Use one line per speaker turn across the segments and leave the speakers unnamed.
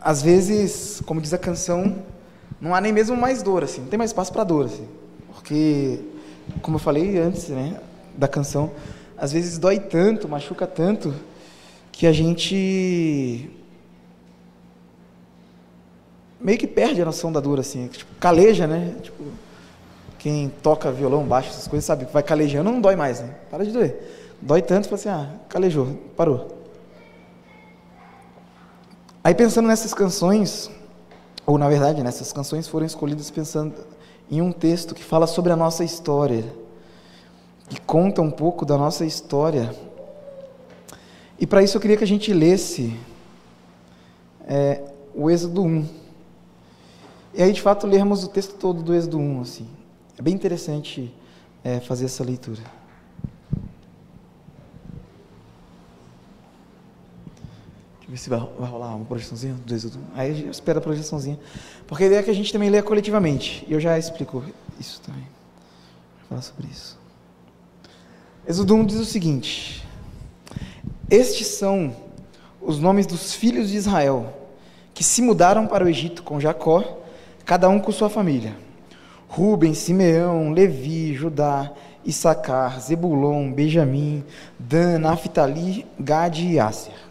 às vezes, como diz a canção, não há nem mesmo mais dor, assim, não tem mais espaço para dor, assim, porque, como eu falei antes, né, da canção, às vezes dói tanto, machuca tanto, que a gente meio que perde a noção da dor, assim, tipo, caleja, né, tipo, quem toca violão, baixo, essas coisas, sabe, vai calejando, não dói mais, né, para de doer, dói tanto, fala assim, ah, calejou, parou. Aí pensando nessas canções, ou na verdade, nessas canções foram escolhidas pensando em um texto que fala sobre a nossa história, que conta um pouco da nossa história. E para isso eu queria que a gente lesse é, o Êxodo 1. E aí, de fato, lermos o texto todo do Êxodo 1. Assim. É bem interessante é, fazer essa leitura. Ver se vai, rolar uma projeçãozinha do Êxodo. Aí espera a projeçãozinha. Porque a ideia é que a gente também leia coletivamente. E eu já explico isso também. Vou falar sobre isso. Êxodo 1 diz o seguinte: Estes são os nomes dos filhos de Israel, que se mudaram para o Egito com Jacó, cada um com sua família. Ruben, Simeão, Levi, Judá, Issacar, Zebulon, Benjamim, Dan, Naphtali, Gade e Asser.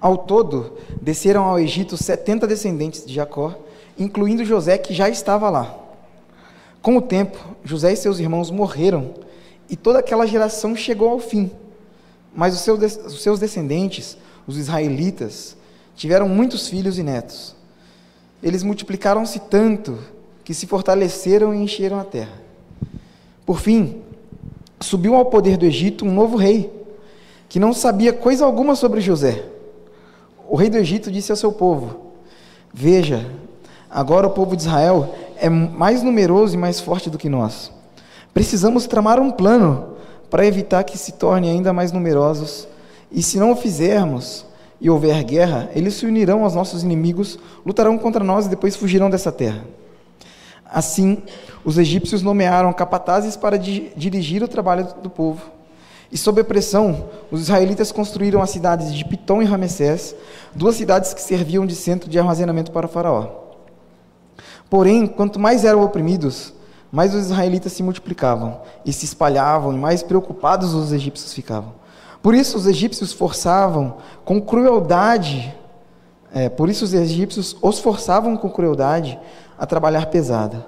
Ao todo, desceram ao Egito setenta descendentes de Jacó, incluindo José, que já estava lá. Com o tempo, José e seus irmãos morreram, e toda aquela geração chegou ao fim. Mas os seus descendentes, os israelitas, tiveram muitos filhos e netos. Eles multiplicaram-se tanto que se fortaleceram e encheram a terra. Por fim, subiu ao poder do Egito um novo rei, que não sabia coisa alguma sobre José o rei do Egito disse ao seu povo: Veja, agora o povo de Israel é mais numeroso e mais forte do que nós. Precisamos tramar um plano para evitar que se tornem ainda mais numerosos, e se não o fizermos e houver guerra, eles se unirão aos nossos inimigos, lutarão contra nós e depois fugirão dessa terra. Assim, os egípcios nomearam capatazes para dirigir o trabalho do povo. E sob a pressão, os israelitas construíram as cidades de Pitom e Ramessés, duas cidades que serviam de centro de armazenamento para faraó. Porém, quanto mais eram oprimidos, mais os israelitas se multiplicavam e se espalhavam, e mais preocupados os egípcios ficavam. Por isso os egípcios forçavam com crueldade, é, por isso os egípcios os forçavam com crueldade a trabalhar pesada.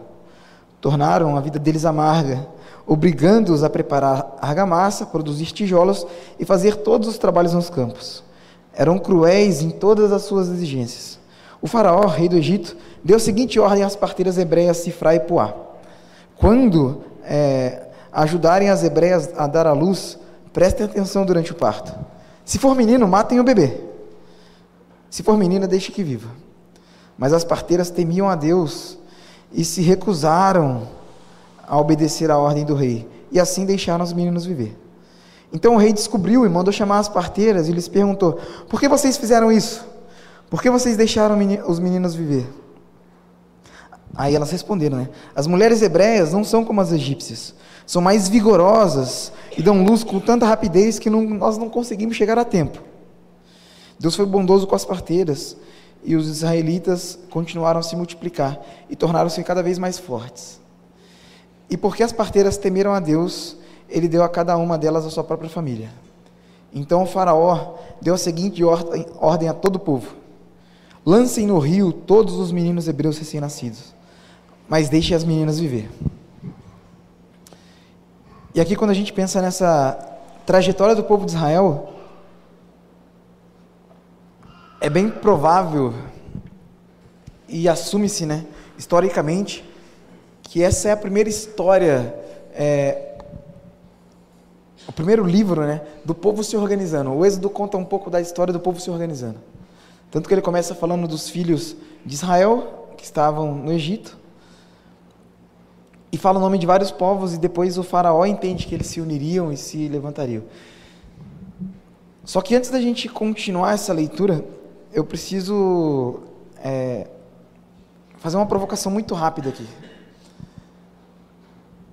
Tornaram a vida deles amarga obrigando-os a preparar argamassa, produzir tijolos e fazer todos os trabalhos nos campos. Eram cruéis em todas as suas exigências. O faraó, rei do Egito, deu a seguinte ordem às parteiras hebreias Sifra e Puá. Quando é, ajudarem as hebreias a dar à luz, prestem atenção durante o parto. Se for menino, matem o bebê. Se for menina, deixe que viva. Mas as parteiras temiam a Deus e se recusaram a obedecer à ordem do rei, e assim deixaram os meninos viver. Então o rei descobriu e mandou chamar as parteiras e lhes perguntou: Por que vocês fizeram isso? Por que vocês deixaram os meninos viver? Aí elas responderam, né? As mulheres hebreias não são como as egípcias. São mais vigorosas e dão luz com tanta rapidez que não, nós não conseguimos chegar a tempo. Deus foi bondoso com as parteiras e os israelitas continuaram a se multiplicar e tornaram-se cada vez mais fortes. E porque as parteiras temeram a Deus, ele deu a cada uma delas a sua própria família. Então o Faraó deu a seguinte ordem, a todo o povo: Lancem no rio todos os meninos hebreus recém-nascidos, mas deixem as meninas viver. E aqui, quando a gente pensa nessa trajetória do povo de Israel, é bem provável e assume-se, né, historicamente, que essa é a primeira história, é, o primeiro livro né, do povo se organizando. O Êxodo conta um pouco da história do povo se organizando. Tanto que ele começa falando dos filhos de Israel, que estavam no Egito, e fala o nome de vários povos, e depois o faraó entende que eles se uniriam e se levantariam. Só que antes da gente continuar essa leitura, eu preciso é, fazer uma provocação muito rápida aqui.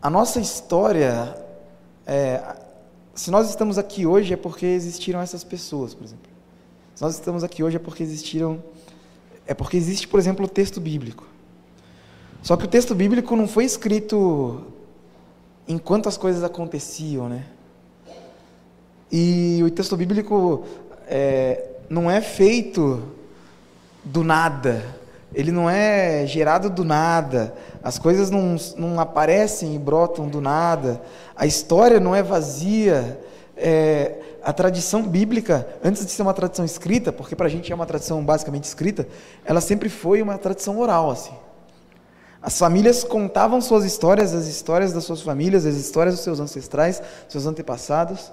A nossa história, é, se nós estamos aqui hoje, é porque existiram essas pessoas, por exemplo. Se nós estamos aqui hoje é porque existiram. É porque existe, por exemplo, o texto bíblico. Só que o texto bíblico não foi escrito enquanto as coisas aconteciam, né? E o texto bíblico é, não é feito do nada, ele não é gerado do nada, as coisas não, não aparecem e brotam do nada, a história não é vazia. É, a tradição bíblica, antes de ser uma tradição escrita, porque para a gente é uma tradição basicamente escrita, ela sempre foi uma tradição oral. assim. As famílias contavam suas histórias, as histórias das suas famílias, as histórias dos seus ancestrais, seus antepassados.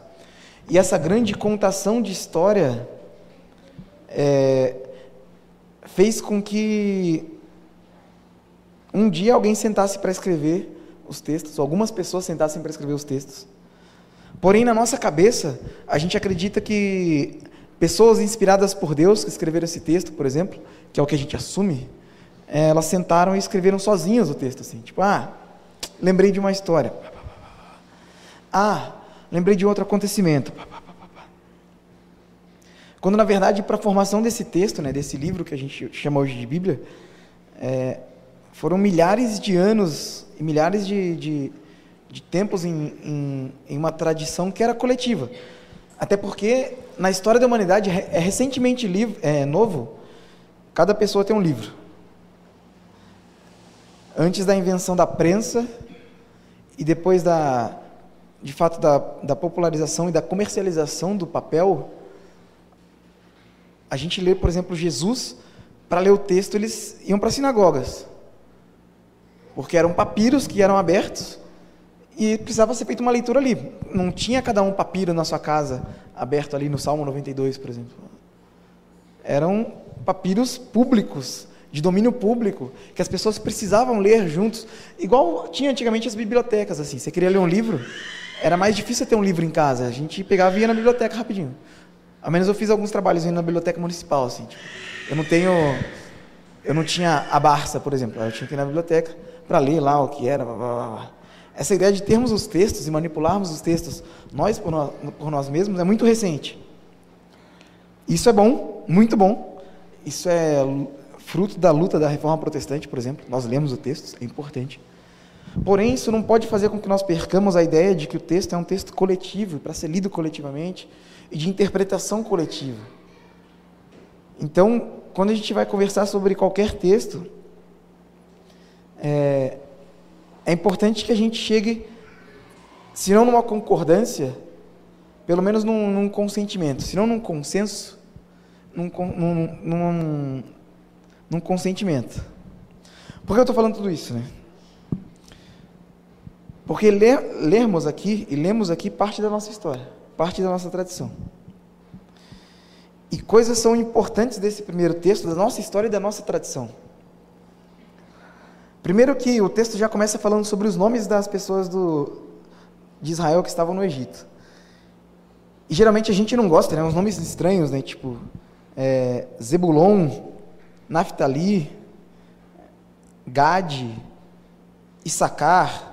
E essa grande contação de história é, fez com que um dia alguém sentasse para escrever os textos, algumas pessoas sentassem para escrever os textos. Porém, na nossa cabeça, a gente acredita que pessoas inspiradas por Deus que escreveram esse texto, por exemplo, que é o que a gente assume, é, elas sentaram e escreveram sozinhas o texto, assim, tipo, ah, lembrei de uma história. Ah, lembrei de outro acontecimento. Quando, na verdade, para a formação desse texto, né, desse livro que a gente chama hoje de Bíblia, é, foram milhares de anos e milhares de, de, de tempos em, em, em, uma tradição que era coletiva. Até porque, na história da humanidade, é recentemente livro, é, novo, cada pessoa tem um livro. Antes da invenção da prensa e depois da, de fato da, da popularização e da comercialização do papel, a gente lê, por exemplo, Jesus, para ler o texto, eles iam para sinagogas. Porque eram papiros que eram abertos e precisava ser feita uma leitura ali. Não tinha cada um papiro na sua casa aberto ali no Salmo 92, por exemplo. Eram papiros públicos, de domínio público, que as pessoas precisavam ler juntos. Igual tinha antigamente as bibliotecas, assim. Você queria ler um livro, era mais difícil ter um livro em casa. A gente pegava e ia na biblioteca rapidinho. Ao menos eu fiz alguns trabalhos na biblioteca municipal, assim. Tipo, eu não tenho, eu não tinha a Barça, por exemplo. Eu tinha que ir na biblioteca para ler lá o que era. Blá, blá, blá. Essa ideia de termos os textos e manipularmos os textos nós por, nós por nós mesmos é muito recente. Isso é bom, muito bom. Isso é fruto da luta da reforma protestante, por exemplo. Nós lemos o texto, é importante. Porém, isso não pode fazer com que nós percamos a ideia de que o texto é um texto coletivo, para ser lido coletivamente, e de interpretação coletiva. Então, quando a gente vai conversar sobre qualquer texto, é, é importante que a gente chegue, se não numa concordância, pelo menos num, num consentimento, se não num consenso, num, num, num, num consentimento. Por que eu estou falando tudo isso, né? Porque ler, lermos aqui, e lemos aqui parte da nossa história, parte da nossa tradição. E coisas são importantes desse primeiro texto, da nossa história e da nossa tradição. Primeiro que o texto já começa falando sobre os nomes das pessoas do, de Israel que estavam no Egito. E geralmente a gente não gosta, né? Uns nomes estranhos, né? Tipo é, Zebulon, Naftali, Gade, Issacar,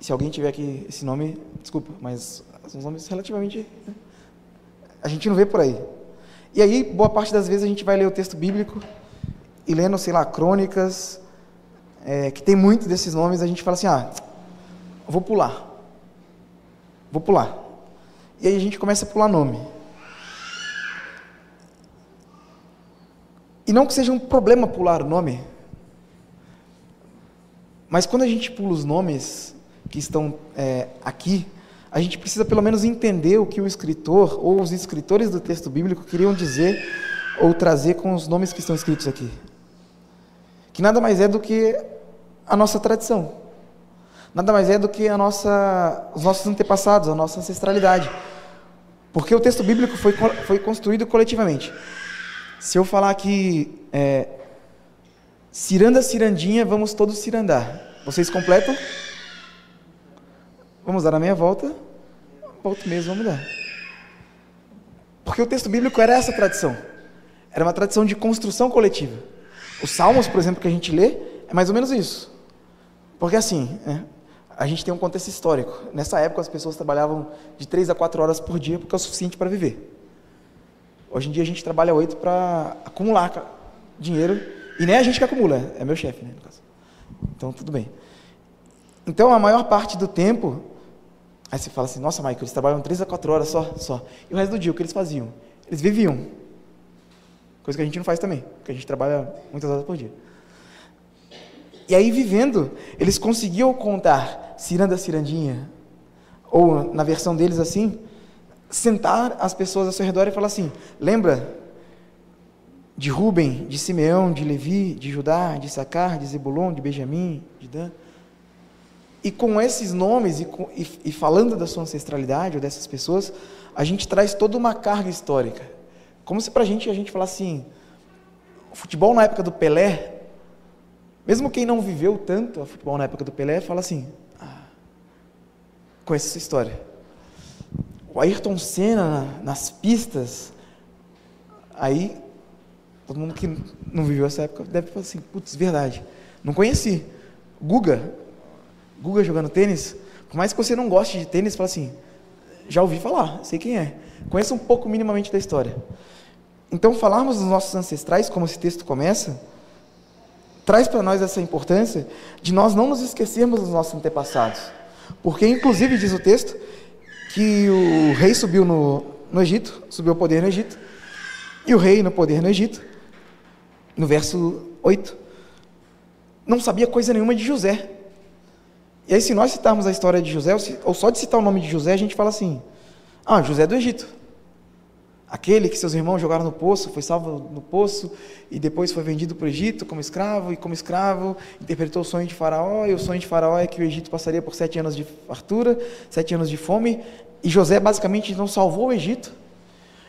se alguém tiver aqui esse nome, desculpa, mas são nomes relativamente. Né? A gente não vê por aí. E aí, boa parte das vezes a gente vai ler o texto bíblico e lendo, sei lá, crônicas, é, que tem muito desses nomes, a gente fala assim: ah, vou pular. Vou pular. E aí a gente começa a pular nome. E não que seja um problema pular o nome, mas quando a gente pula os nomes, que estão é, aqui, a gente precisa pelo menos entender o que o escritor ou os escritores do texto bíblico queriam dizer ou trazer com os nomes que estão escritos aqui. Que nada mais é do que a nossa tradição. Nada mais é do que a nossa, os nossos antepassados, a nossa ancestralidade. Porque o texto bíblico foi, foi construído coletivamente. Se eu falar que é, ciranda, cirandinha, vamos todos cirandar. Vocês completam? Vamos dar a meia volta, volta mesmo, vamos dar. Porque o texto bíblico era essa tradição. Era uma tradição de construção coletiva. Os salmos, por exemplo, que a gente lê, é mais ou menos isso. Porque assim, né, a gente tem um contexto histórico. Nessa época as pessoas trabalhavam de três a quatro horas por dia porque é o suficiente para viver. Hoje em dia a gente trabalha oito para acumular dinheiro, e nem a gente que acumula, é meu chefe, né, no caso. Então, tudo bem. Então, a maior parte do tempo, aí você fala assim, nossa, Michael, eles trabalham três a quatro horas só, só. E o resto do dia, o que eles faziam? Eles viviam. Coisa que a gente não faz também, porque a gente trabalha muitas horas por dia. E aí, vivendo, eles conseguiam contar ciranda, cirandinha, ou na versão deles assim, sentar as pessoas ao seu redor e falar assim: lembra de Ruben, de Simeão, de Levi, de Judá, de Sacar, de Zebulon, de Benjamim, de Dan. E com esses nomes e, com, e, e falando da sua ancestralidade ou dessas pessoas, a gente traz toda uma carga histórica. Como se para a gente a gente falasse assim: o futebol na época do Pelé, mesmo quem não viveu tanto o futebol na época do Pelé, fala assim: ah, conhece essa história. O Ayrton Senna nas pistas, aí todo mundo que não viveu essa época deve falar assim: putz, verdade, não conheci. Guga, Guga jogando tênis, por mais que você não goste de tênis, fala assim: já ouvi falar, sei quem é. Conheça um pouco minimamente da história. Então, falarmos dos nossos ancestrais, como esse texto começa, traz para nós essa importância de nós não nos esquecermos dos nossos antepassados. Porque, inclusive, diz o texto que o rei subiu no, no Egito, subiu ao poder no Egito, e o rei no poder no Egito, no verso 8, não sabia coisa nenhuma de José. E aí, se nós citarmos a história de José, ou só de citar o nome de José, a gente fala assim: ah, José é do Egito. Aquele que seus irmãos jogaram no poço, foi salvo no poço e depois foi vendido para o Egito como escravo, e como escravo interpretou o sonho de Faraó, e o sonho de Faraó é que o Egito passaria por sete anos de fartura, sete anos de fome, e José basicamente não salvou o Egito.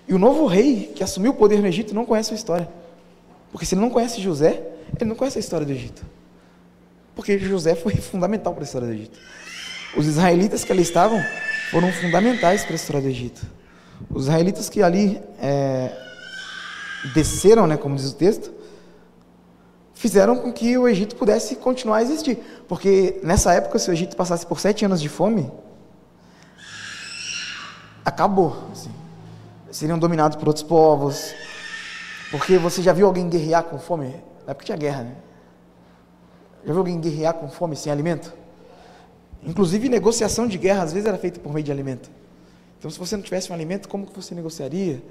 E o novo rei que assumiu o poder no Egito não conhece a história. Porque se ele não conhece José, ele não conhece a história do Egito. Porque José foi fundamental para a história do Egito. Os israelitas que ali estavam foram fundamentais para a história do Egito. Os israelitas que ali é, desceram, né, como diz o texto, fizeram com que o Egito pudesse continuar a existir. Porque nessa época, se o Egito passasse por sete anos de fome, acabou. Assim. Seriam dominados por outros povos. Porque você já viu alguém guerrear com fome? Na época tinha guerra, né? Já viu alguém guerrear com fome sem alimento? Inclusive, negociação de guerra às vezes era feita por meio de alimento. Então, se você não tivesse um alimento, como que você negociaria?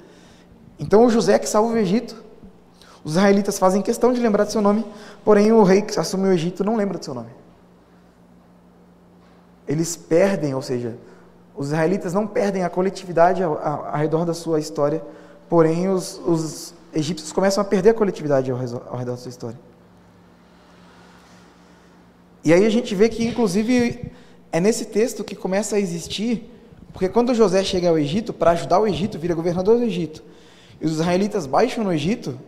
Então, o José que salva o Egito, os israelitas fazem questão de lembrar do seu nome, porém o rei que assumiu o Egito não lembra do seu nome. Eles perdem, ou seja, os israelitas não perdem a coletividade ao, ao, ao redor da sua história, porém os, os, egípcios começam a perder a coletividade ao, ao redor da sua história. E aí a gente vê que, inclusive, é nesse texto que começa a existir porque quando José chega ao Egito, para ajudar o Egito, vira governador do Egito, e os israelitas baixam no Egito,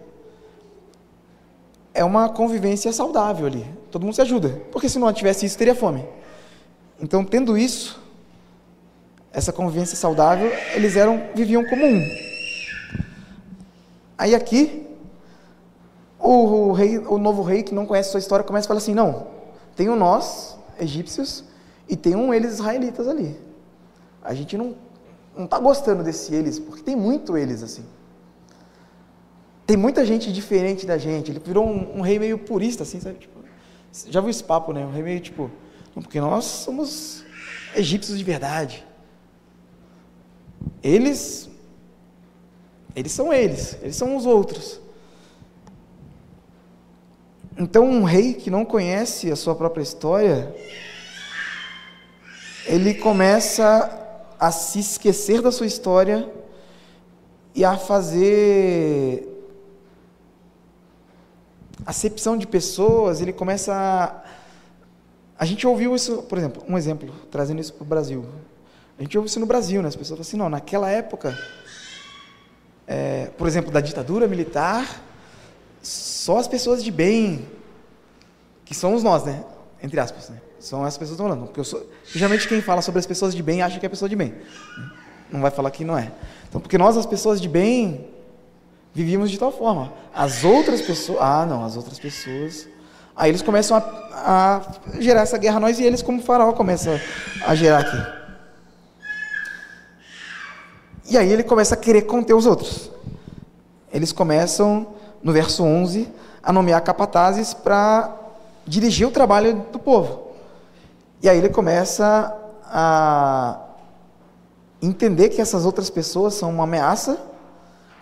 é uma convivência saudável ali. Todo mundo se ajuda. Porque se não tivesse isso, teria fome. Então, tendo isso, essa convivência saudável, eles eram viviam como um. Aí aqui, o, o, rei, o novo rei que não conhece sua história começa a falar assim: não, tem nós, egípcios, e tem um eles israelitas ali. A gente não não está gostando desse eles, porque tem muito eles assim. Tem muita gente diferente da gente. Ele virou um, um rei meio purista, assim, sabe? Tipo, já viu esse papo, né? Um rei meio tipo, porque nós somos egípcios de verdade. Eles, eles são eles, eles são os outros. Então, um rei que não conhece a sua própria história, ele começa a se esquecer da sua história e a fazer acepção de pessoas, ele começa a... A gente ouviu isso, por exemplo, um exemplo, trazendo isso para o Brasil. A gente ouve isso no Brasil, né? As pessoas falam assim, não, naquela época, é, por exemplo, da ditadura militar, só as pessoas de bem, que somos nós, né? Entre aspas, né? São essas pessoas que estão falando. Porque eu sou, geralmente quem fala sobre as pessoas de bem acha que é pessoa de bem. Não vai falar que não é. Então, porque nós, as pessoas de bem, vivíamos de tal forma. As outras pessoas. Ah, não, as outras pessoas. Aí eles começam a, a gerar essa guerra nós e eles, como faraó, começam a gerar aqui. E aí ele começa a querer conter os outros. eles começam, no verso 11, a nomear capatazes para dirigir o trabalho do povo. E aí ele começa a entender que essas outras pessoas são uma ameaça,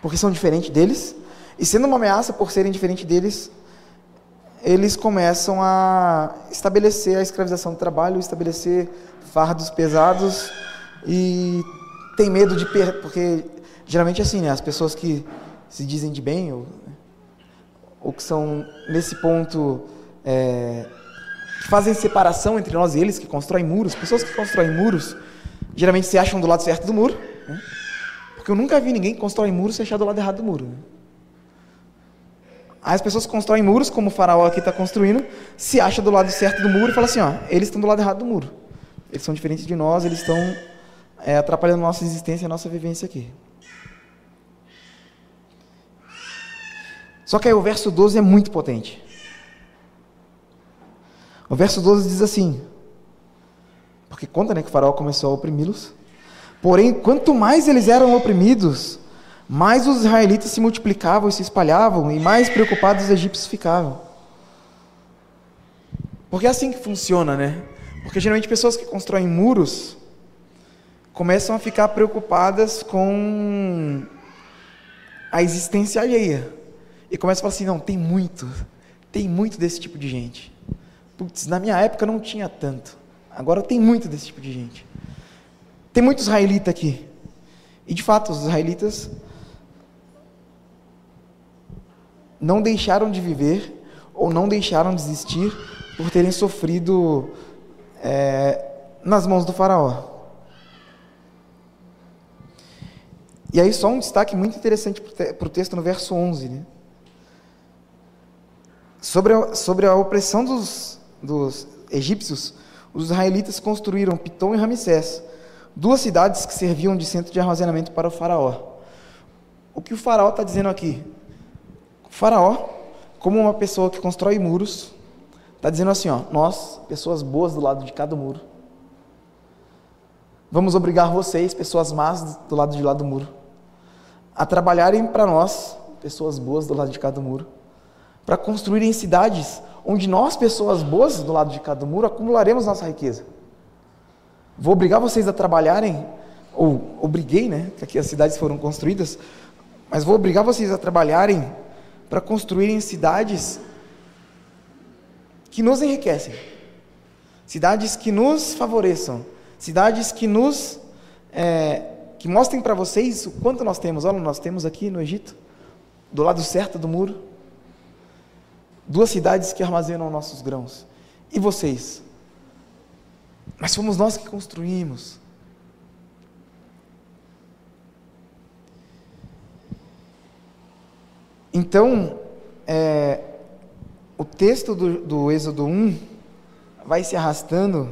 porque são diferentes deles, e sendo uma ameaça por serem diferentes deles, eles começam a estabelecer a escravização do trabalho, estabelecer fardos pesados e tem medo de perder, porque geralmente é assim, né, as pessoas que se dizem de bem ou, ou que são nesse ponto é, que fazem separação entre nós e eles, que constroem muros, pessoas que constroem muros, geralmente se acham do lado certo do muro, né? porque eu nunca vi ninguém que constrói muros se achar do lado errado do muro. Né? Aí as pessoas constroem muros, como o faraó aqui está construindo, se acha do lado certo do muro e fala assim, ó, eles estão do lado errado do muro. Eles são diferentes de nós, eles estão é, atrapalhando a nossa existência, a nossa vivência aqui. Só que aí o verso 12 é muito potente. O verso 12 diz assim: porque conta né, que o faraó começou a oprimi-los. Porém, quanto mais eles eram oprimidos, mais os israelitas se multiplicavam e se espalhavam, e mais preocupados os egípcios ficavam. Porque é assim que funciona, né? Porque geralmente pessoas que constroem muros começam a ficar preocupadas com a existência alheia. E começam a falar assim: não, tem muito, tem muito desse tipo de gente. Putz, na minha época não tinha tanto. Agora tem muito desse tipo de gente. Tem muito israelita aqui. E de fato, os israelitas não deixaram de viver ou não deixaram de existir por terem sofrido é, nas mãos do faraó. E aí só um destaque muito interessante para o texto no verso 11. Né? Sobre, a, sobre a opressão dos, dos egípcios, os israelitas construíram Pitom e Ramsés, duas cidades que serviam de centro de armazenamento para o faraó. O que o faraó está dizendo aqui? O faraó, como uma pessoa que constrói muros, está dizendo assim: ó, nós, pessoas boas do lado de cada muro, vamos obrigar vocês, pessoas más do lado de lá do muro, a trabalharem para nós, pessoas boas do lado de cada muro, para construírem cidades onde nós, pessoas boas do lado de cada muro, acumularemos nossa riqueza. Vou obrigar vocês a trabalharem, ou obriguei, né, que aqui as cidades foram construídas, mas vou obrigar vocês a trabalharem para construírem cidades que nos enriquecem, cidades que nos favoreçam, cidades que nos é, que mostrem para vocês o quanto nós temos. Olha, nós temos aqui no Egito, do lado certo do muro, duas cidades que armazenam nossos grãos. E vocês? Mas fomos nós que construímos. Então, é, o texto do, do Êxodo 1 vai se arrastando,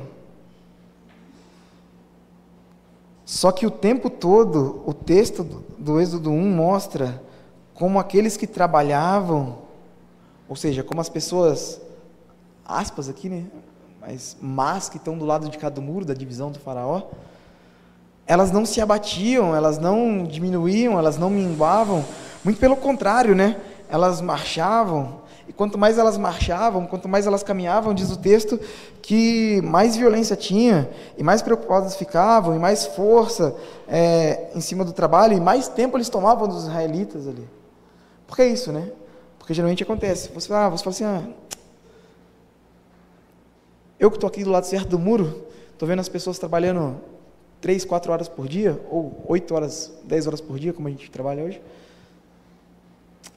só que o tempo todo, o texto do, do Êxodo 1 mostra como aqueles que trabalhavam ou seja, como as pessoas, aspas aqui, né? Mas más que estão do lado de cada muro da divisão do faraó, elas não se abatiam, elas não diminuíam, elas não minguavam, muito pelo contrário, né? Elas marchavam, e quanto mais elas marchavam, quanto mais elas caminhavam, diz o texto, que mais violência tinha, e mais preocupadas ficavam, e mais força é, em cima do trabalho, e mais tempo eles tomavam dos israelitas ali. Porque é isso, né? Porque geralmente acontece. Você, ah, você fala assim, ah, eu que estou aqui do lado certo do muro, estou vendo as pessoas trabalhando 3, 4 horas por dia, ou 8 horas, 10 horas por dia, como a gente trabalha hoje.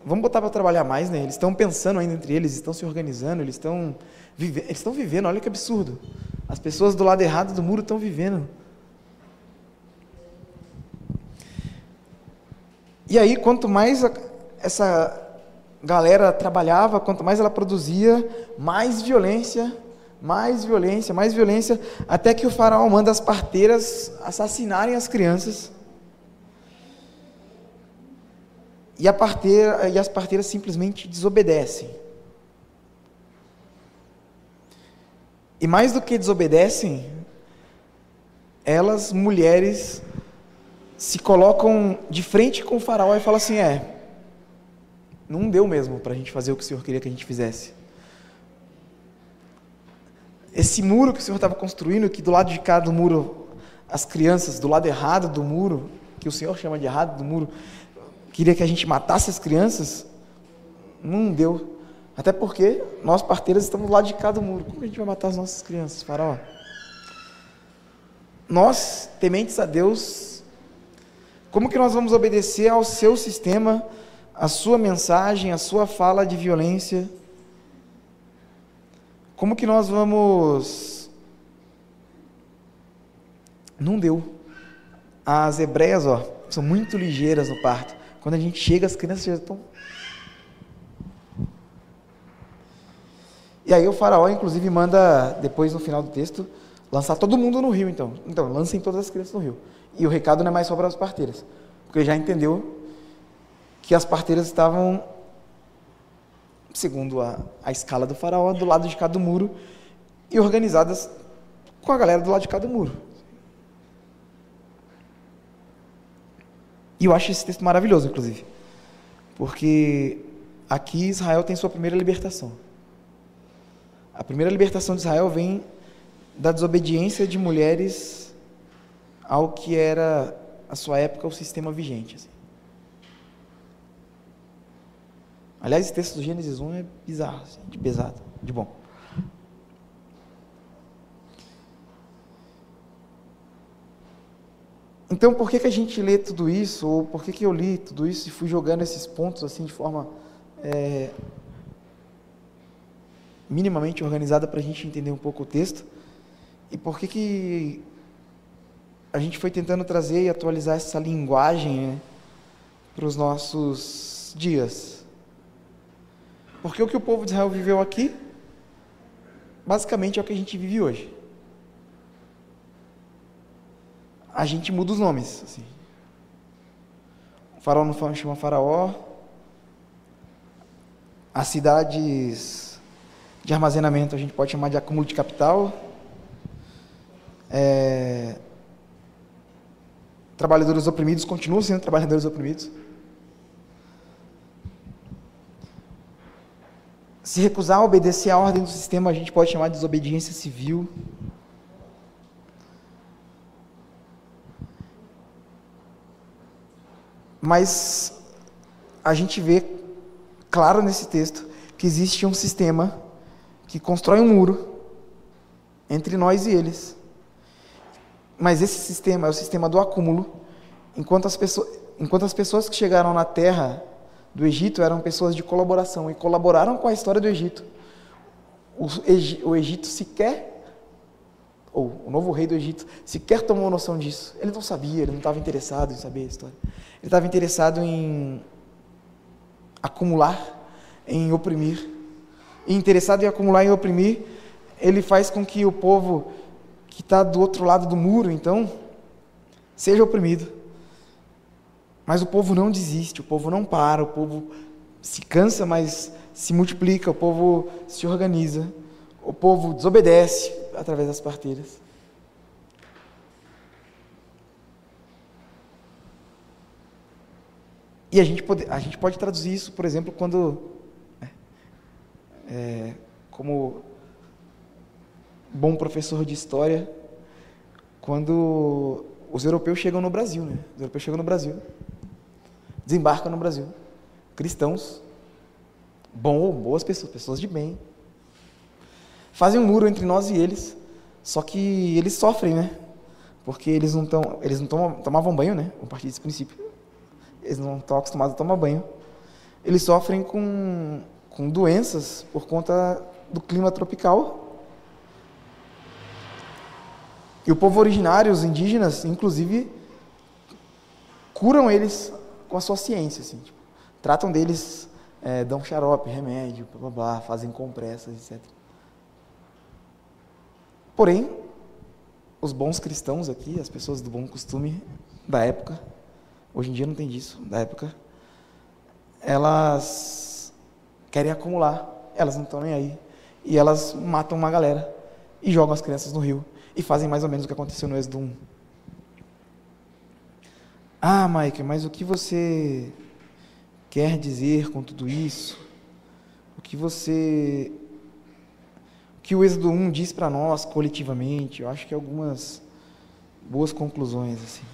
Vamos botar para trabalhar mais, né? Eles estão pensando ainda entre eles, estão se organizando, eles estão vive, eles estão vivendo, olha que absurdo. As pessoas do lado errado do muro estão vivendo. E aí, quanto mais essa galera trabalhava, quanto mais ela produzia, mais violência, mais violência, mais violência, até que o faraó manda as parteiras assassinarem as crianças. E, a parteira, e as parteiras simplesmente desobedecem. E mais do que desobedecem, elas, mulheres, se colocam de frente com o faraó e falam assim: é, Não deu mesmo para a gente fazer o que o Senhor queria que a gente fizesse. Esse muro que o Senhor estava construindo, que do lado de cá do muro, as crianças, do lado errado do muro, que o Senhor chama de errado do muro, queria que a gente matasse as crianças, não deu. Até porque nós parteiras estamos do lado de cá do muro. Como a gente vai matar as nossas crianças, faraó? Nós, tementes a Deus, como que nós vamos obedecer ao seu sistema, à sua mensagem, à sua fala de violência? Como que nós vamos. Não deu. As hebreias, ó, são muito ligeiras no parto. Quando a gente chega, as crianças já estão. E aí o faraó, inclusive, manda, depois no final do texto, lançar todo mundo no rio, então. Então, lancem todas as crianças no rio. E o recado não é mais só para as parteiras, porque ele já entendeu que as parteiras estavam, segundo a, a escala do faraó, do lado de cá do muro e organizadas com a galera do lado de cá do muro. E eu acho esse texto maravilhoso, inclusive, porque aqui Israel tem sua primeira libertação. A primeira libertação de Israel vem da desobediência de mulheres ao que era, a sua época, o sistema vigente. Assim. Aliás, esse texto do Gênesis 1 é bizarro, assim, de pesado, de bom. Então, por que, que a gente lê tudo isso, ou por que, que eu li tudo isso e fui jogando esses pontos assim de forma é, minimamente organizada para a gente entender um pouco o texto? E por que, que a gente foi tentando trazer e atualizar essa linguagem né, para os nossos dias? Porque o que o povo de Israel viveu aqui, basicamente é o que a gente vive hoje. A gente muda os nomes. Assim. O faraó não chama faraó. As cidades de armazenamento a gente pode chamar de acúmulo de capital. É, trabalhadores oprimidos continuam sendo trabalhadores oprimidos. Se recusar a obedecer à ordem do sistema, a gente pode chamar de desobediência civil. Mas a gente vê claro nesse texto que existe um sistema que constrói um muro entre nós e eles. Mas esse sistema é o sistema do acúmulo, enquanto as pessoas, enquanto as pessoas que chegaram na terra do Egito eram pessoas de colaboração e colaboraram com a história do Egito. O, Egito sequer, ou o novo rei do Egito, sequer tomou noção disso. Ele não sabia, ele não estava interessado em saber a história. Ele estava interessado em acumular, em oprimir. E interessado em acumular e oprimir, ele faz com que o povo que está do outro lado do muro, então, seja oprimido. Mas o povo não desiste, o povo não para, o povo se cansa, mas se multiplica, o povo se organiza, o povo desobedece através das parteiras. E a gente pode, a gente pode traduzir isso, por exemplo, quando, é, como bom professor de história quando os europeus chegam no Brasil, né? Os europeus chegam no Brasil, desembarcam no Brasil, cristãos, bom, boas pessoas, pessoas de bem, fazem um muro entre nós e eles, só que eles sofrem, né? Porque eles não estão, eles não tomam, tomavam banho, né? A partir desse princípio, eles não estão acostumados a tomar banho. Eles sofrem com, com doenças por conta do clima tropical e o povo originário, os indígenas, inclusive, curam eles com a sua ciência, assim, tipo, tratam deles, é, dão xarope, remédio, blá, blá, blá, fazem compressas, etc. Porém, os bons cristãos aqui, as pessoas do bom costume da época, hoje em dia não tem disso, da época, elas querem acumular, elas não estão nem aí, e elas matam uma galera e jogam as crianças no rio e fazem mais ou menos o que aconteceu no Êxodo 1. Ah, Mike, mas o que você quer dizer com tudo isso? O que você. O que o Êxodo 1 diz para nós coletivamente? Eu acho que algumas boas conclusões. Assim.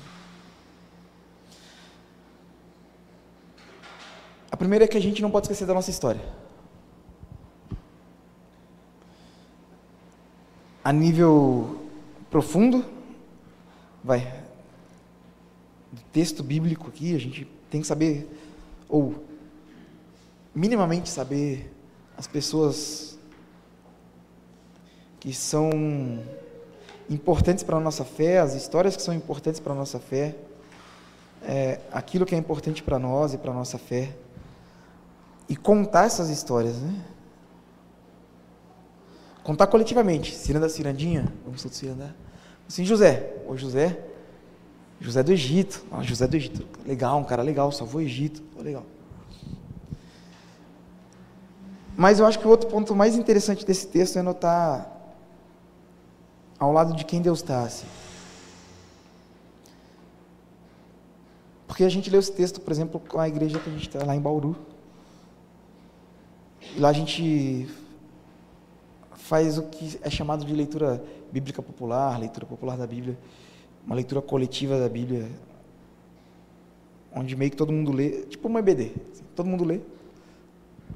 A primeira é que a gente não pode esquecer da nossa história. A nível profundo, vai, texto bíblico aqui, a gente tem que saber, ou minimamente saber, as pessoas que são importantes para a nossa fé, as histórias que são importantes para a nossa fé, é, aquilo que é importante para nós e para a nossa fé, e contar essas histórias, né? Contar coletivamente. Ciranda, cirandinha, vamos todos cirandar. Assim, José, ô José, José do Egito, ah, José do Egito, legal, um cara legal, salvou o Egito, legal. Mas eu acho que o outro ponto mais interessante desse texto é notar ao lado de quem Deus está. Assim. Porque a gente lê esse texto, por exemplo, com a igreja que a gente está lá em Bauru. E lá a gente faz o que é chamado de leitura bíblica popular, leitura popular da Bíblia, uma leitura coletiva da Bíblia, onde meio que todo mundo lê, tipo uma EBD, assim, todo mundo lê,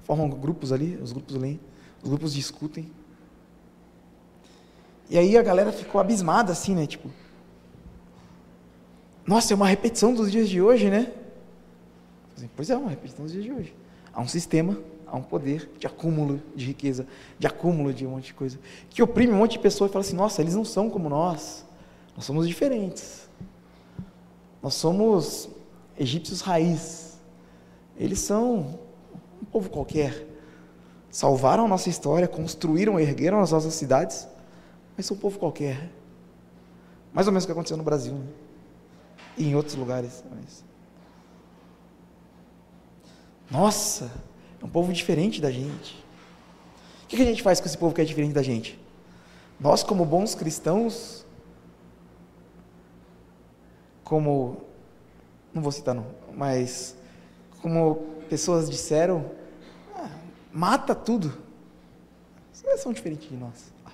formam grupos ali, os grupos leem, os grupos discutem. E aí a galera ficou abismada assim, né, tipo, nossa, é uma repetição dos dias de hoje, né? Assim, pois é, uma repetição dos dias de hoje. Há um sistema há um poder de acúmulo de riqueza, de acúmulo de um monte de coisa, que oprime um monte de pessoas e fala assim: nossa, eles não são como nós, nós somos diferentes. Nós somos egípcios raiz. Eles são um povo qualquer. Salvaram a nossa história, construíram, ergueram as nossas cidades, mas são um povo qualquer. Mais ou menos o que aconteceu no Brasil né? e em outros lugares. Mas... Nossa, é um povo diferente da gente. O que a gente faz com esse povo que é diferente da gente? Nós, como bons cristãos, como. Não vou citar, não, mas. Como pessoas disseram, ah, mata tudo. Vocês são diferentes de nós. Ah,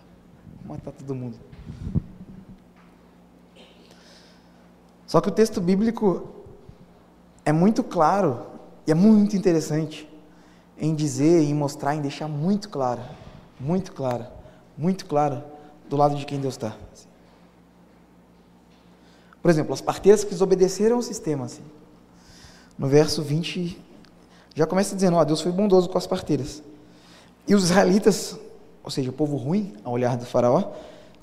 matar todo mundo. Só que o texto bíblico é muito claro e é muito interessante em dizer, em mostrar, em deixar muito clara, muito clara, muito clara do lado de quem Deus está. Por exemplo, as parteiras que desobedeceram ao sistema. Assim. No verso 20, já começa dizendo: ó, Deus foi bondoso com as parteiras. E os israelitas, ou seja, o povo ruim, ao olhar do Faraó,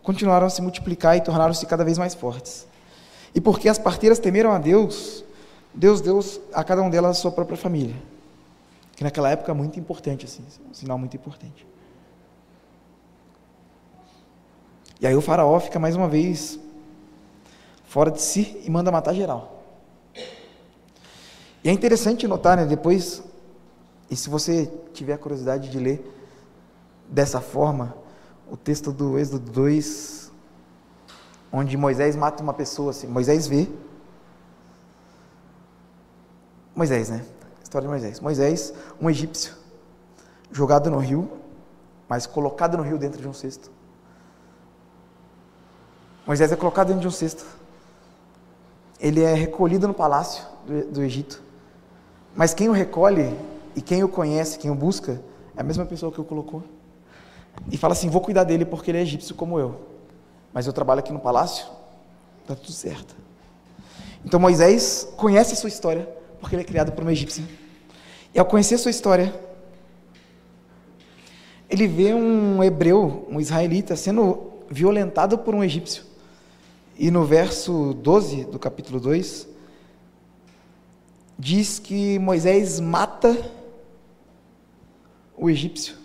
continuaram a se multiplicar e tornaram-se cada vez mais fortes. E porque as parteiras temeram a Deus, Deus deu a cada um delas a sua própria família que naquela época é muito importante, assim, um sinal muito importante. E aí o faraó fica mais uma vez fora de si e manda matar geral. E é interessante notar, né, depois, e se você tiver a curiosidade de ler dessa forma, o texto do Êxodo 2, onde Moisés mata uma pessoa, assim, Moisés vê, Moisés, né? História de Moisés. Moisés, um egípcio, jogado no rio, mas colocado no rio dentro de um cesto. Moisés é colocado dentro de um cesto. Ele é recolhido no palácio do, do Egito. Mas quem o recolhe e quem o conhece, quem o busca, é a mesma pessoa que o colocou. E fala assim: vou cuidar dele porque ele é egípcio como eu. Mas eu trabalho aqui no palácio, está tudo certo. Então Moisés conhece a sua história porque ele é criado por um egípcio. E ao conhecer sua história, ele vê um hebreu, um israelita, sendo violentado por um egípcio. E no verso 12 do capítulo 2, diz que Moisés mata o egípcio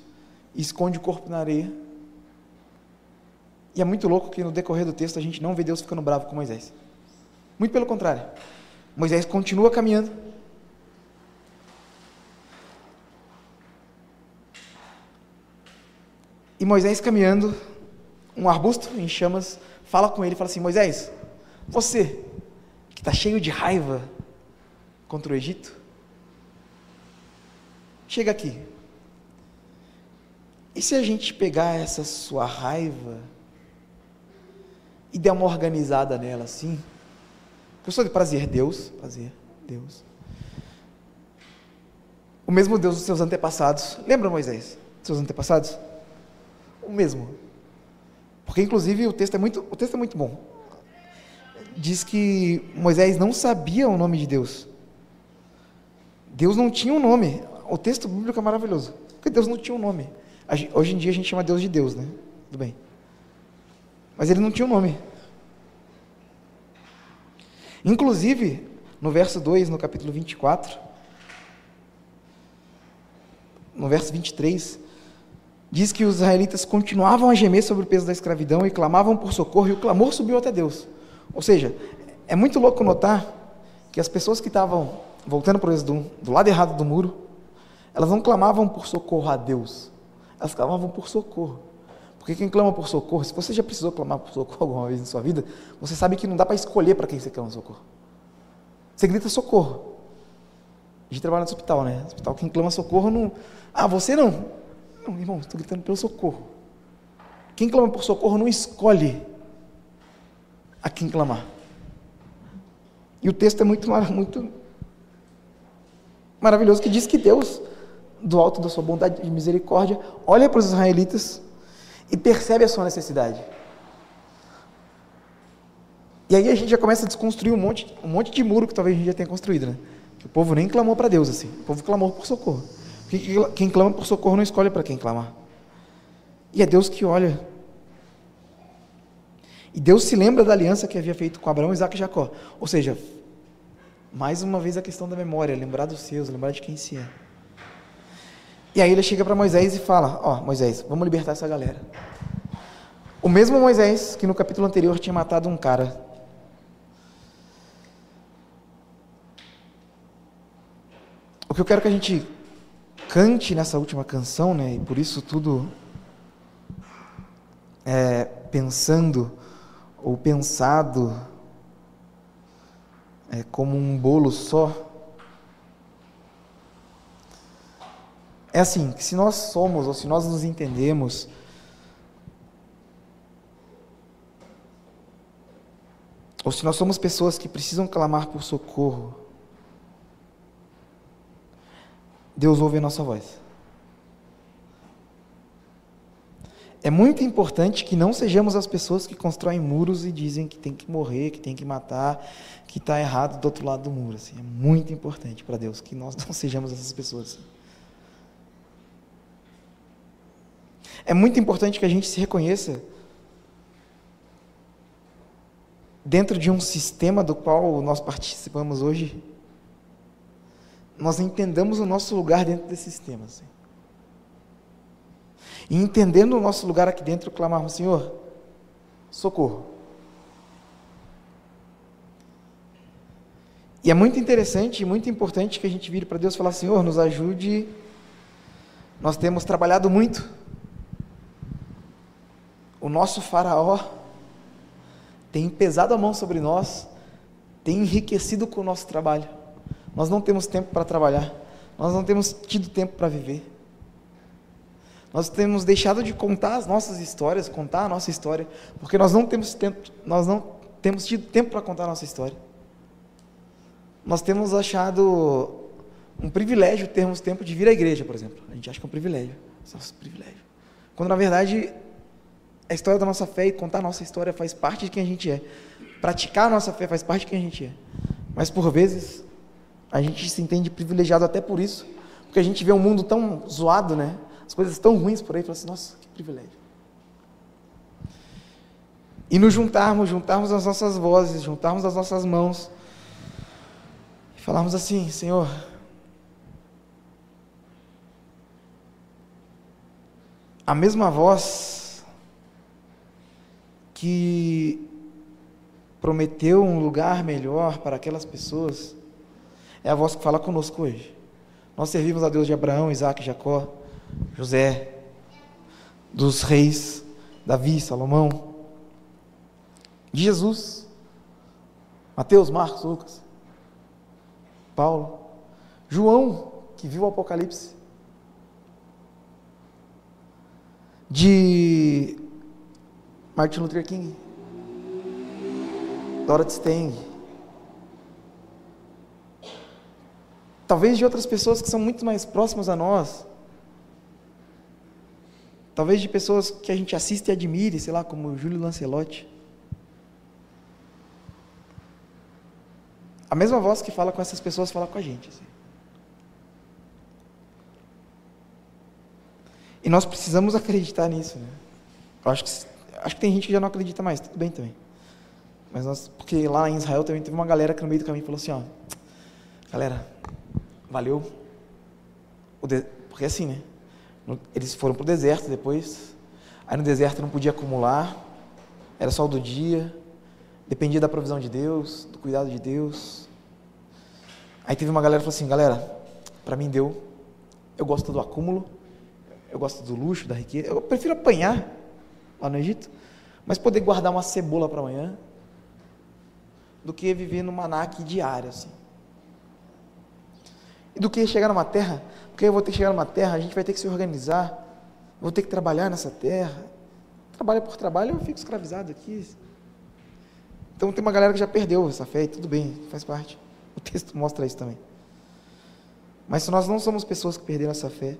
e esconde o corpo na areia. E é muito louco que no decorrer do texto a gente não vê Deus ficando bravo com Moisés. Muito pelo contrário. Moisés continua caminhando E Moisés caminhando, um arbusto em chamas, fala com ele fala assim: Moisés, você que está cheio de raiva contra o Egito, chega aqui. E se a gente pegar essa sua raiva e der uma organizada nela assim? Gostou de prazer? Deus, prazer, Deus. O mesmo Deus dos seus antepassados. Lembra, Moisés? Seus antepassados? O mesmo. Porque inclusive o texto é muito, o texto é muito bom. Diz que Moisés não sabia o nome de Deus. Deus não tinha um nome. O texto bíblico é maravilhoso. Porque Deus não tinha um nome. Hoje em dia a gente chama Deus de Deus, né? Tudo bem. Mas ele não tinha um nome. Inclusive, no verso 2, no capítulo 24, no verso 23, diz que os israelitas continuavam a gemer sobre o peso da escravidão e clamavam por socorro, e o clamor subiu até Deus. Ou seja, é muito louco notar que as pessoas que estavam voltando para o êxodo do lado errado do muro, elas não clamavam por socorro a Deus, elas clamavam por socorro. Porque quem clama por socorro, se você já precisou clamar por socorro alguma vez na sua vida, você sabe que não dá para escolher para quem você clama socorro. Você grita socorro. A gente trabalha no hospital, né? No hospital, quem clama socorro não. Ah, você não. Não, irmão, estou gritando pelo socorro. Quem clama por socorro não escolhe a quem clamar. E o texto é muito, muito maravilhoso que diz que Deus, do alto da sua bondade e misericórdia, olha para os israelitas e percebe a sua necessidade. E aí a gente já começa a desconstruir um monte, um monte de muro que talvez a gente já tenha construído, né? Que o povo nem clamou para Deus assim, o povo clamou por socorro. Quem clama por socorro não escolhe para quem clamar. E é Deus que olha. E Deus se lembra da aliança que havia feito com Abraão, Isaac e Jacó. Ou seja, mais uma vez a questão da memória, lembrar dos seus, lembrar de quem se é. E aí ele chega para Moisés e fala: Ó, oh, Moisés, vamos libertar essa galera. O mesmo Moisés que no capítulo anterior tinha matado um cara. O que eu quero que a gente cante nessa última canção, né? E por isso tudo é, pensando ou pensado é, como um bolo só. É assim, que se nós somos, ou se nós nos entendemos, ou se nós somos pessoas que precisam clamar por socorro, Deus ouve a nossa voz. É muito importante que não sejamos as pessoas que constroem muros e dizem que tem que morrer, que tem que matar, que está errado do outro lado do muro. Assim. É muito importante para Deus que nós não sejamos essas pessoas. É muito importante que a gente se reconheça dentro de um sistema do qual nós participamos hoje, nós entendamos o nosso lugar dentro desse sistema. E entendendo o nosso lugar aqui dentro, clamarmos, Senhor, socorro. E é muito interessante e muito importante que a gente vire para Deus e falar, Senhor, nos ajude. Nós temos trabalhado muito o nosso Faraó tem pesado a mão sobre nós, tem enriquecido com o nosso trabalho. Nós não temos tempo para trabalhar, nós não temos tido tempo para viver. Nós temos deixado de contar as nossas histórias, contar a nossa história, porque nós não temos tempo, nós não temos tido tempo para contar a nossa história. Nós temos achado um privilégio termos tempo de vir à igreja, por exemplo. A gente acha que é um privilégio, é um privilégio. Quando na verdade a história da nossa fé e contar a nossa história faz parte de quem a gente é. Praticar a nossa fé faz parte de quem a gente é. Mas por vezes a gente se entende privilegiado até por isso, porque a gente vê um mundo tão zoado, né? As coisas tão ruins por aí, fala assim, nossa, que privilégio. E nos juntarmos, juntarmos as nossas vozes, juntarmos as nossas mãos e falarmos assim, Senhor, a mesma voz que prometeu um lugar melhor para aquelas pessoas, é a voz que fala conosco hoje. Nós servimos a Deus de Abraão, Isaac, Jacó, José, dos reis, Davi, Salomão, de Jesus, Mateus, Marcos, Lucas, Paulo, João, que viu o Apocalipse, de Martin Luther King, Dorothy Stang, talvez de outras pessoas que são muito mais próximas a nós, talvez de pessoas que a gente assiste e admire, sei lá, como Júlio Lancelotti. A mesma voz que fala com essas pessoas fala com a gente. Assim. E nós precisamos acreditar nisso. Né? Eu acho que, acho que tem gente que já não acredita mais, tudo bem também. Mas nós, porque lá em Israel também teve uma galera que no meio do caminho falou assim, ó, galera, valeu. De, porque assim, né? Eles foram para o deserto depois. Aí no deserto não podia acumular, era só o do dia, dependia da provisão de Deus, do cuidado de Deus. Aí teve uma galera que falou assim: galera, para mim deu, eu gosto do acúmulo, eu gosto do luxo, da riqueza, eu prefiro apanhar lá no Egito, mas poder guardar uma cebola para amanhã, do que viver no manaque diário, assim. Do que chegar numa terra, porque eu vou ter que chegar numa terra, a gente vai ter que se organizar, vou ter que trabalhar nessa terra. Trabalho por trabalho, eu fico escravizado aqui. Então tem uma galera que já perdeu essa fé, e tudo bem, faz parte. O texto mostra isso também. Mas se nós não somos pessoas que perderam essa fé,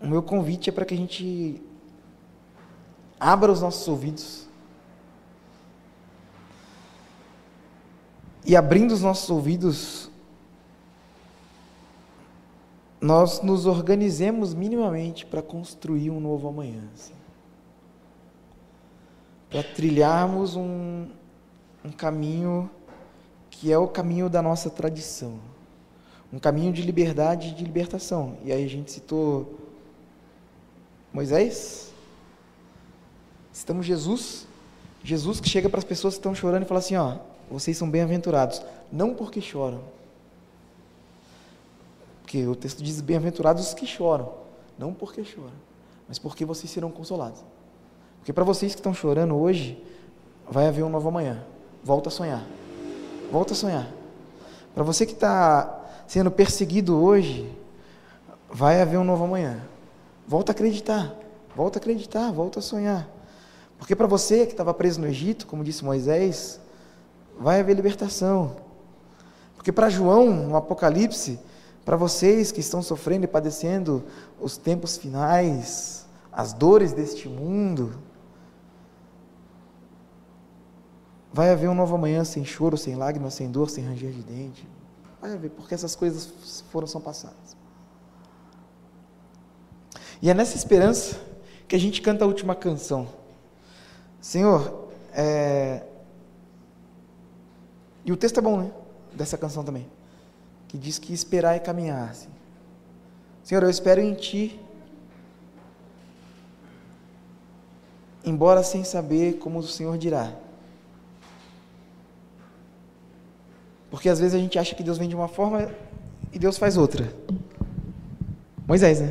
o meu convite é para que a gente abra os nossos ouvidos E abrindo os nossos ouvidos, nós nos organizemos minimamente para construir um novo amanhã. Assim. Para trilharmos um, um caminho que é o caminho da nossa tradição. Um caminho de liberdade e de libertação. E aí a gente citou Moisés, citamos Jesus, Jesus que chega para as pessoas que estão chorando e fala assim, ó, vocês são bem-aventurados, não porque choram. Porque o texto diz bem-aventurados os que choram, não porque choram, mas porque vocês serão consolados. Porque para vocês que estão chorando hoje, vai haver um novo amanhã. Volta a sonhar. Volta a sonhar. Para você que está sendo perseguido hoje, vai haver um novo amanhã. Volta a acreditar. Volta a acreditar, volta a sonhar. Porque para você que estava preso no Egito, como disse Moisés, vai haver libertação. Porque para João, no Apocalipse, para vocês que estão sofrendo e padecendo os tempos finais, as dores deste mundo, vai haver um novo amanhã sem choro, sem lágrimas, sem dor, sem ranger de dente. Vai haver, porque essas coisas foram são passadas. E é nessa esperança que a gente canta a última canção. Senhor, é, e o texto é bom, né? Dessa canção também. Que diz que esperar é caminhar. Assim. Senhor, eu espero em Ti. Embora sem saber como o Senhor dirá. Porque às vezes a gente acha que Deus vem de uma forma e Deus faz outra. Moisés, né?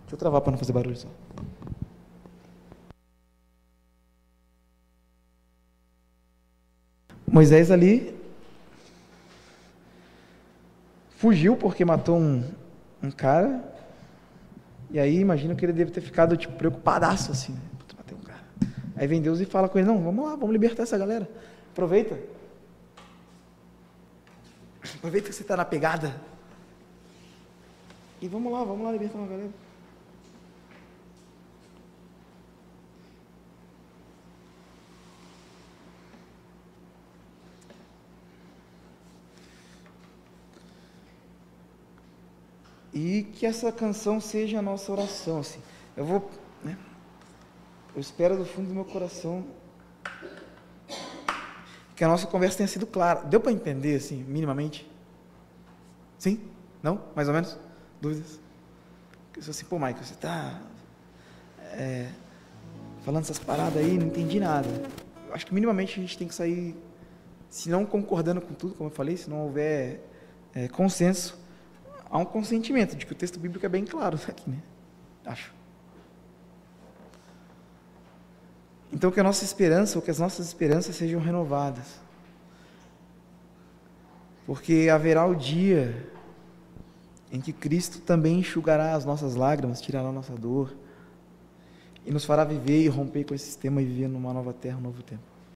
Deixa eu travar para não fazer barulho só. Moisés ali fugiu porque matou um, um cara. E aí imagino que ele deve ter ficado tipo preocupadaço assim, né? matei um cara. Aí vem Deus e fala com ele: "Não, vamos lá, vamos libertar essa galera. Aproveita. Aproveita que você está na pegada. E vamos lá, vamos lá libertar uma galera." E que essa canção seja a nossa oração. Assim. Eu vou. Né? Eu espero do fundo do meu coração que a nossa conversa tenha sido clara. Deu para entender, assim, minimamente? Sim? Não? Mais ou menos? Dúvidas? Eu sou assim, pô, Michael, você está é, falando essas paradas aí, não entendi nada. Eu acho que minimamente a gente tem que sair, se não concordando com tudo, como eu falei, se não houver é, consenso, há um consentimento de que o texto bíblico é bem claro aqui, né? Acho. Então que a nossa esperança, ou que as nossas esperanças sejam renovadas. Porque haverá o dia em que Cristo também enxugará as nossas lágrimas, tirará a nossa dor e nos fará viver e romper com esse sistema e viver numa nova terra, um novo tempo.